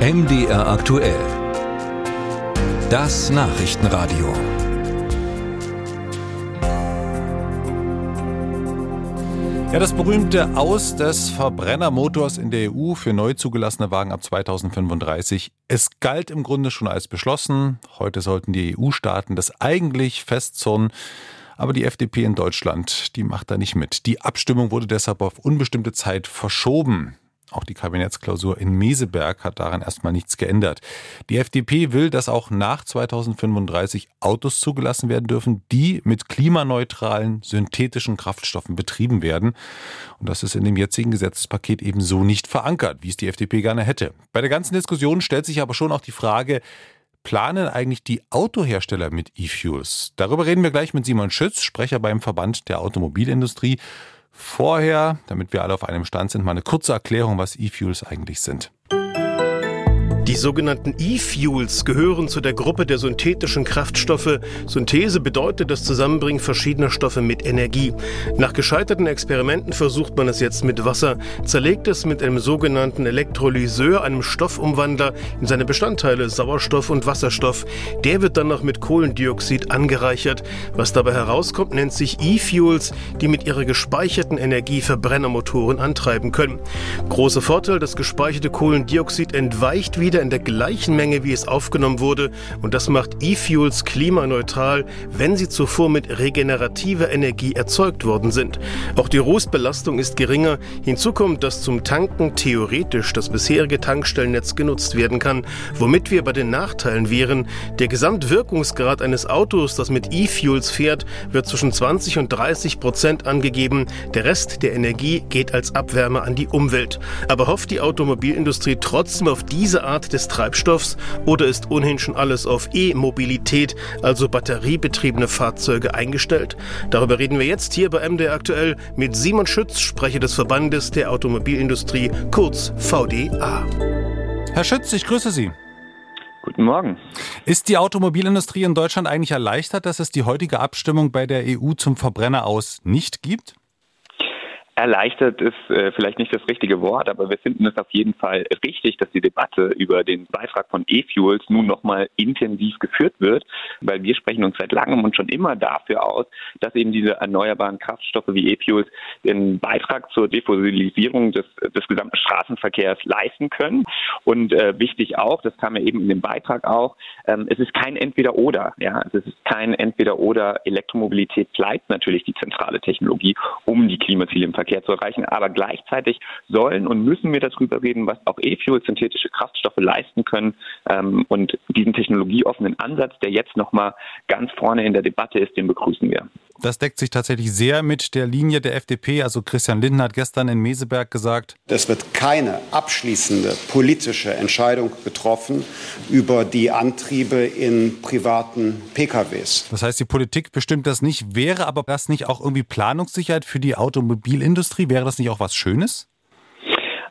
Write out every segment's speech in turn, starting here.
MDR aktuell. Das Nachrichtenradio. Ja, das berühmte Aus des Verbrennermotors in der EU für neu zugelassene Wagen ab 2035. Es galt im Grunde schon als beschlossen. Heute sollten die EU-Staaten das eigentlich festzurren. Aber die FDP in Deutschland, die macht da nicht mit. Die Abstimmung wurde deshalb auf unbestimmte Zeit verschoben. Auch die Kabinettsklausur in Meseberg hat daran erstmal nichts geändert. Die FDP will, dass auch nach 2035 Autos zugelassen werden dürfen, die mit klimaneutralen synthetischen Kraftstoffen betrieben werden. Und das ist in dem jetzigen Gesetzespaket eben so nicht verankert, wie es die FDP gerne hätte. Bei der ganzen Diskussion stellt sich aber schon auch die Frage, planen eigentlich die Autohersteller mit E-Fuels? Darüber reden wir gleich mit Simon Schütz, Sprecher beim Verband der Automobilindustrie. Vorher, damit wir alle auf einem Stand sind, mal eine kurze Erklärung, was E-Fuels eigentlich sind. Die sogenannten E-Fuels gehören zu der Gruppe der synthetischen Kraftstoffe. Synthese bedeutet das Zusammenbringen verschiedener Stoffe mit Energie. Nach gescheiterten Experimenten versucht man es jetzt mit Wasser, zerlegt es mit einem sogenannten Elektrolyseur, einem Stoffumwandler, in seine Bestandteile Sauerstoff und Wasserstoff. Der wird dann noch mit Kohlendioxid angereichert. Was dabei herauskommt, nennt sich E-Fuels, die mit ihrer gespeicherten Energie Verbrennermotoren antreiben können. Großer Vorteil, das gespeicherte Kohlendioxid entweicht wieder in der gleichen Menge, wie es aufgenommen wurde. Und das macht E-Fuels klimaneutral, wenn sie zuvor mit regenerativer Energie erzeugt worden sind. Auch die Rußbelastung ist geringer. Hinzu kommt, dass zum Tanken theoretisch das bisherige Tankstellennetz genutzt werden kann, womit wir bei den Nachteilen wären. Der Gesamtwirkungsgrad eines Autos, das mit E-Fuels fährt, wird zwischen 20 und 30 Prozent angegeben. Der Rest der Energie geht als Abwärme an die Umwelt. Aber hofft die Automobilindustrie trotzdem auf diese Art des Treibstoffs oder ist ohnehin schon alles auf E-Mobilität, also batteriebetriebene Fahrzeuge, eingestellt? Darüber reden wir jetzt hier bei MDR aktuell mit Simon Schütz, Sprecher des Verbandes der Automobilindustrie, kurz VDA. Herr Schütz, ich grüße Sie. Guten Morgen. Ist die Automobilindustrie in Deutschland eigentlich erleichtert, dass es die heutige Abstimmung bei der EU zum Verbrenner aus nicht gibt? Erleichtert ist äh, vielleicht nicht das richtige Wort, aber wir finden es auf jeden Fall richtig, dass die Debatte über den Beitrag von E-Fuels nun nochmal intensiv geführt wird, weil wir sprechen uns seit langem und schon immer dafür aus, dass eben diese erneuerbaren Kraftstoffe wie E-Fuels den Beitrag zur Defossilisierung des, des gesamten Straßenverkehrs leisten können. Und äh, wichtig auch, das kam ja eben in dem Beitrag auch, ähm, es ist kein Entweder-Oder. Ja? Es ist kein Entweder-Oder. Elektromobilität bleibt natürlich die zentrale Technologie, um die Klimaziele im Verkehr Verkehr zu erreichen. Aber gleichzeitig sollen und müssen wir darüber reden, was auch E-Fuel, synthetische Kraftstoffe leisten können. Ähm, und diesen technologieoffenen Ansatz, der jetzt nochmal ganz vorne in der Debatte ist, den begrüßen wir. Das deckt sich tatsächlich sehr mit der Linie der FDP. Also Christian Lindner hat gestern in Meseberg gesagt, es wird keine abschließende politische Entscheidung getroffen über die Antriebe in privaten PKWs. Das heißt, die Politik bestimmt das nicht. Wäre aber das nicht auch irgendwie Planungssicherheit für die Automobilindustrie? Wäre das nicht auch was Schönes?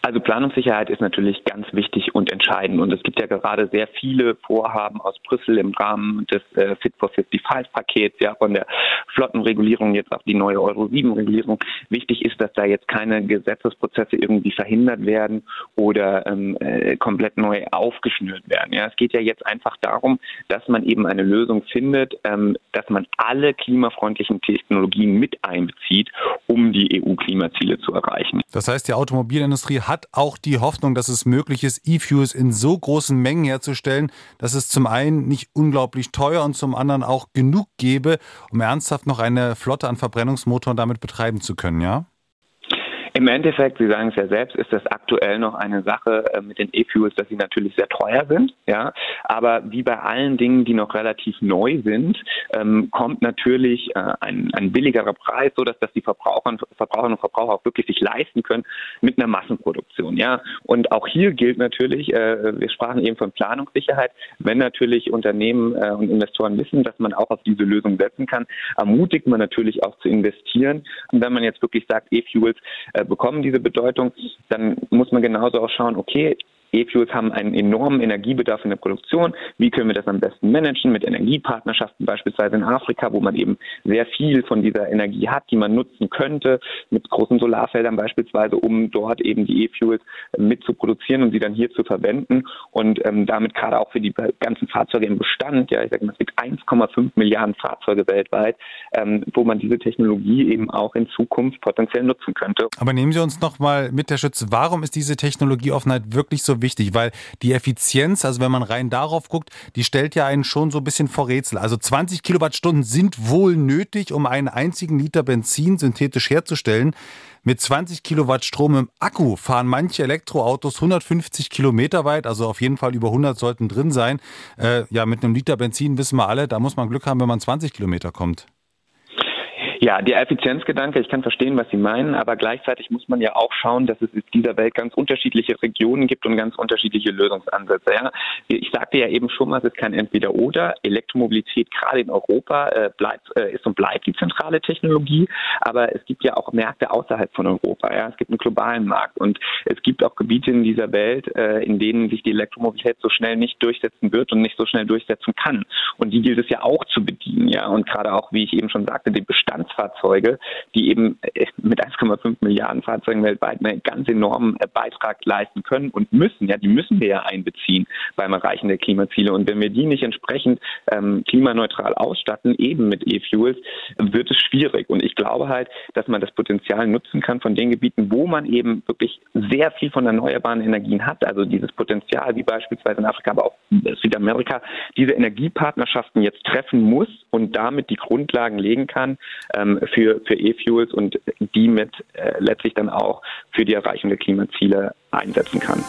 Also Planungssicherheit ist natürlich ganz wichtig und entscheidend. Und es gibt ja gerade sehr viele Vorhaben aus Brüssel im Rahmen des äh, Fit for 55-Pakets, ja, von der Flottenregulierung jetzt auf die neue Euro 7-Regulierung. Wichtig ist, dass da jetzt keine Gesetzesprozesse irgendwie verhindert werden oder ähm, äh, komplett neu aufgeschnürt werden. Ja, es geht ja jetzt einfach darum, dass man eben eine Lösung findet, ähm, dass man alle klimafreundlichen Technologien mit einbezieht, um die EU-Klimaziele zu erreichen. Das heißt, die Automobilindustrie hat auch die Hoffnung, dass es möglich ist, E-Fuels in so großen Mengen herzustellen, dass es zum einen nicht unglaublich teuer und zum anderen auch genug gäbe, um ernsthaft noch eine Flotte an Verbrennungsmotoren damit betreiben zu können, ja? Im Endeffekt, Sie sagen es ja selbst, ist das aktuell noch eine Sache äh, mit den E-Fuels, dass sie natürlich sehr teuer sind. Ja, aber wie bei allen Dingen, die noch relativ neu sind, ähm, kommt natürlich äh, ein, ein billigerer Preis, so dass das die Verbraucher, Verbraucherinnen und Verbraucher auch wirklich sich leisten können mit einer Massenproduktion. Ja, und auch hier gilt natürlich, äh, wir sprachen eben von Planungssicherheit, wenn natürlich Unternehmen und Investoren wissen, dass man auch auf diese Lösung setzen kann, ermutigt man natürlich auch zu investieren. Und wenn man jetzt wirklich sagt, E-Fuels bekommen diese Bedeutung, dann muss man genauso auch schauen, okay, E-Fuels haben einen enormen Energiebedarf in der Produktion. Wie können wir das am besten managen? Mit Energiepartnerschaften beispielsweise in Afrika, wo man eben sehr viel von dieser Energie hat, die man nutzen könnte, mit großen Solarfeldern beispielsweise, um dort eben die E-Fuels mit zu produzieren und sie dann hier zu verwenden und ähm, damit gerade auch für die ganzen Fahrzeuge im Bestand, ja, ich sage mal, es gibt 1,5 Milliarden Fahrzeuge weltweit, ähm, wo man diese Technologie eben auch in Zukunft potenziell nutzen könnte. Aber nehmen Sie uns noch mal mit, Herr Schütz, warum ist diese Technologieoffenheit wirklich so wichtig? Weil die Effizienz, also wenn man rein darauf guckt, die stellt ja einen schon so ein bisschen vor Rätsel. Also 20 Kilowattstunden sind wohl nötig, um einen einzigen Liter Benzin synthetisch herzustellen. Mit 20 Kilowatt Strom im Akku fahren manche Elektroautos 150 Kilometer weit, also auf jeden Fall über 100 sollten drin sein. Äh, ja, mit einem Liter Benzin wissen wir alle, da muss man Glück haben, wenn man 20 Kilometer kommt. Ja, der Effizienzgedanke, ich kann verstehen, was Sie meinen, aber gleichzeitig muss man ja auch schauen, dass es in dieser Welt ganz unterschiedliche Regionen gibt und ganz unterschiedliche Lösungsansätze. Ja. Ich sagte ja eben schon mal, es ist kein Entweder-Oder. Elektromobilität gerade in Europa äh, bleibt, äh, ist und bleibt die zentrale Technologie, aber es gibt ja auch Märkte außerhalb von Europa. Ja. Es gibt einen globalen Markt und es gibt auch Gebiete in dieser Welt, äh, in denen sich die Elektromobilität so schnell nicht durchsetzen wird und nicht so schnell durchsetzen kann. Und die gilt es ja auch zu bedienen. Ja. Und gerade auch, wie ich eben schon sagte, den Bestand Nutzfahrzeuge, die eben äh, mit 1,5 Milliarden Fahrzeugen weltweit einen ganz enormen äh, Beitrag leisten können und müssen. Ja, die müssen wir ja einbeziehen beim Erreichen der Klimaziele. Und wenn wir die nicht entsprechend ähm, klimaneutral ausstatten, eben mit E-Fuels, wird es schwierig. Und ich glaube halt, dass man das Potenzial nutzen kann von den Gebieten, wo man eben wirklich sehr viel von erneuerbaren Energien hat. Also dieses Potenzial, wie beispielsweise in Afrika, aber auch Südamerika, diese Energiepartnerschaften jetzt treffen muss und damit die Grundlagen legen kann, ähm, für, für E-Fuels und die mit äh, letztlich dann auch für die Erreichung der Klimaziele einsetzen kann.